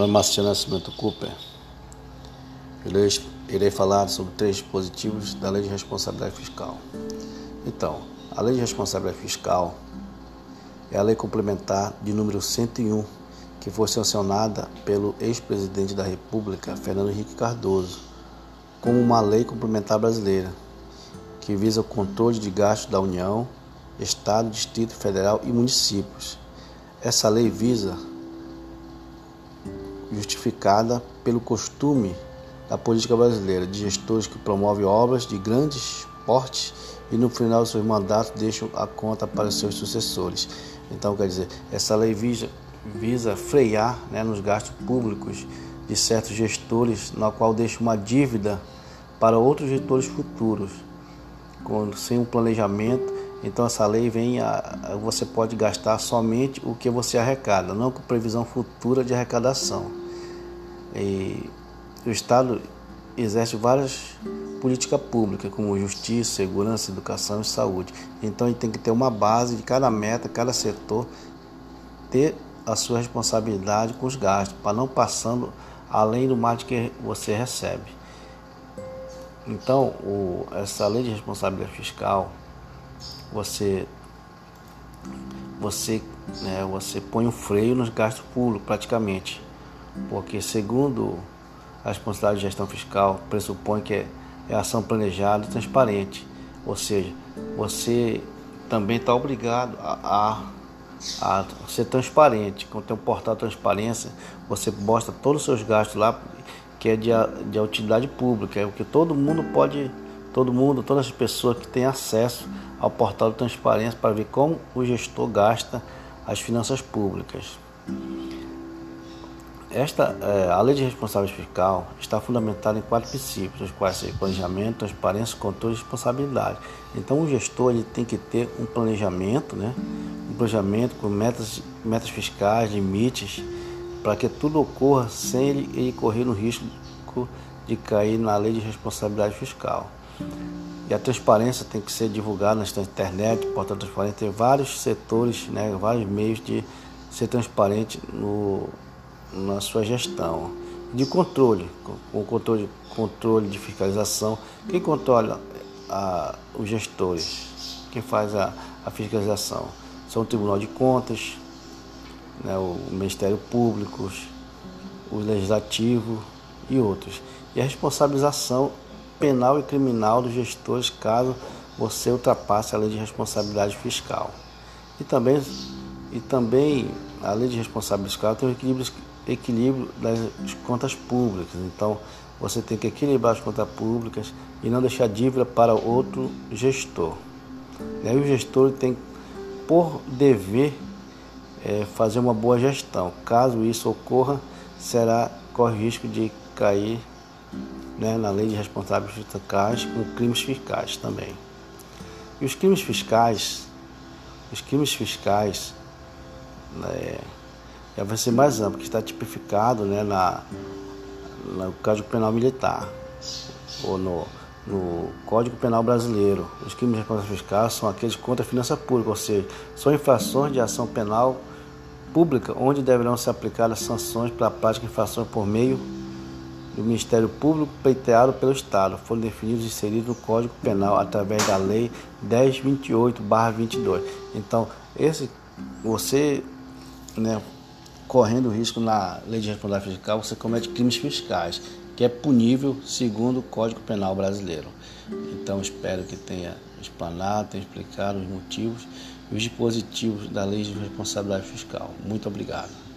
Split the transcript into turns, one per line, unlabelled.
nome é Marciano Nascimento Cooper. Eu irei falar sobre três dispositivos da Lei de Responsabilidade Fiscal. Então, a Lei de Responsabilidade Fiscal é a lei complementar de número 101, que foi sancionada pelo ex-presidente da República, Fernando Henrique Cardoso, como uma lei complementar brasileira, que visa o controle de gastos da União, Estado, Distrito Federal e municípios. Essa lei visa justificada pelo costume da política brasileira de gestores que promovem obras de grandes portes e no final de seus mandatos deixam a conta para seus sucessores. Então, quer dizer, essa lei visa, visa frear né, nos gastos públicos de certos gestores, na qual deixa uma dívida para outros gestores futuros, sem um planejamento. Então, essa lei vem a, você pode gastar somente o que você arrecada, não com previsão futura de arrecadação. O Estado exerce várias políticas públicas, como justiça, segurança, educação e saúde. Então ele tem que ter uma base de cada meta, cada setor, ter a sua responsabilidade com os gastos, para não passando além do mais que você recebe. Então, o, essa lei de responsabilidade fiscal, você você, né, você põe um freio nos gastos públicos praticamente porque, segundo a responsabilidade de gestão fiscal, pressupõe que é, é ação planejada e transparente, ou seja, você também está obrigado a, a, a, ser transparente. Quando tem um portal transparência, você mostra todos os seus gastos lá, que é de, de utilidade pública, é o que todo mundo pode, todo mundo, todas as pessoas que têm acesso ao portal de transparência para ver como o gestor gasta as finanças públicas. Esta, é, a lei de responsabilidade fiscal está fundamentada em quatro princípios, os quais são planejamento, transparência, controle e responsabilidade. Então, o gestor ele tem que ter um planejamento, né? um planejamento com metas, metas fiscais, limites, para que tudo ocorra sem ele, ele correr no risco de cair na lei de responsabilidade fiscal. E a transparência tem que ser divulgada na internet, portal transparente, tem vários setores, né, vários meios de ser transparente no na sua gestão. De controle, o controle, controle de fiscalização. Quem controla a, os gestores? Quem faz a, a fiscalização? São o Tribunal de Contas, né, o Ministério Público, o Legislativo e outros. E a responsabilização penal e criminal dos gestores caso você ultrapasse a lei de responsabilidade fiscal. E também, e também a lei de responsabilidade fiscal tem um equilíbrio equilíbrio das contas públicas. Então, você tem que equilibrar as contas públicas e não deixar dívida para outro gestor. E aí o gestor tem, por dever, é, fazer uma boa gestão. Caso isso ocorra, será corre risco de cair né, na lei de responsabilidade fiscais com crimes fiscais também. E os crimes fiscais, os crimes fiscais, né, já vai ser mais amplo, que está tipificado né, na, no Código Penal Militar ou no, no Código Penal Brasileiro. Os crimes de responsabilidade fiscal são aqueles contra a finança pública, ou seja, são infrações de ação penal pública onde deverão ser aplicadas sanções para a prática de infrações por meio do Ministério Público pleiteado pelo Estado, foram definidos e inseridos no Código Penal através da Lei 1028/22. Então, esse você, né, correndo risco na lei de responsabilidade fiscal, você comete crimes fiscais, que é punível segundo o Código Penal brasileiro. Então espero que tenha explanado, tenha explicado os motivos e os dispositivos da lei de responsabilidade fiscal. Muito obrigado.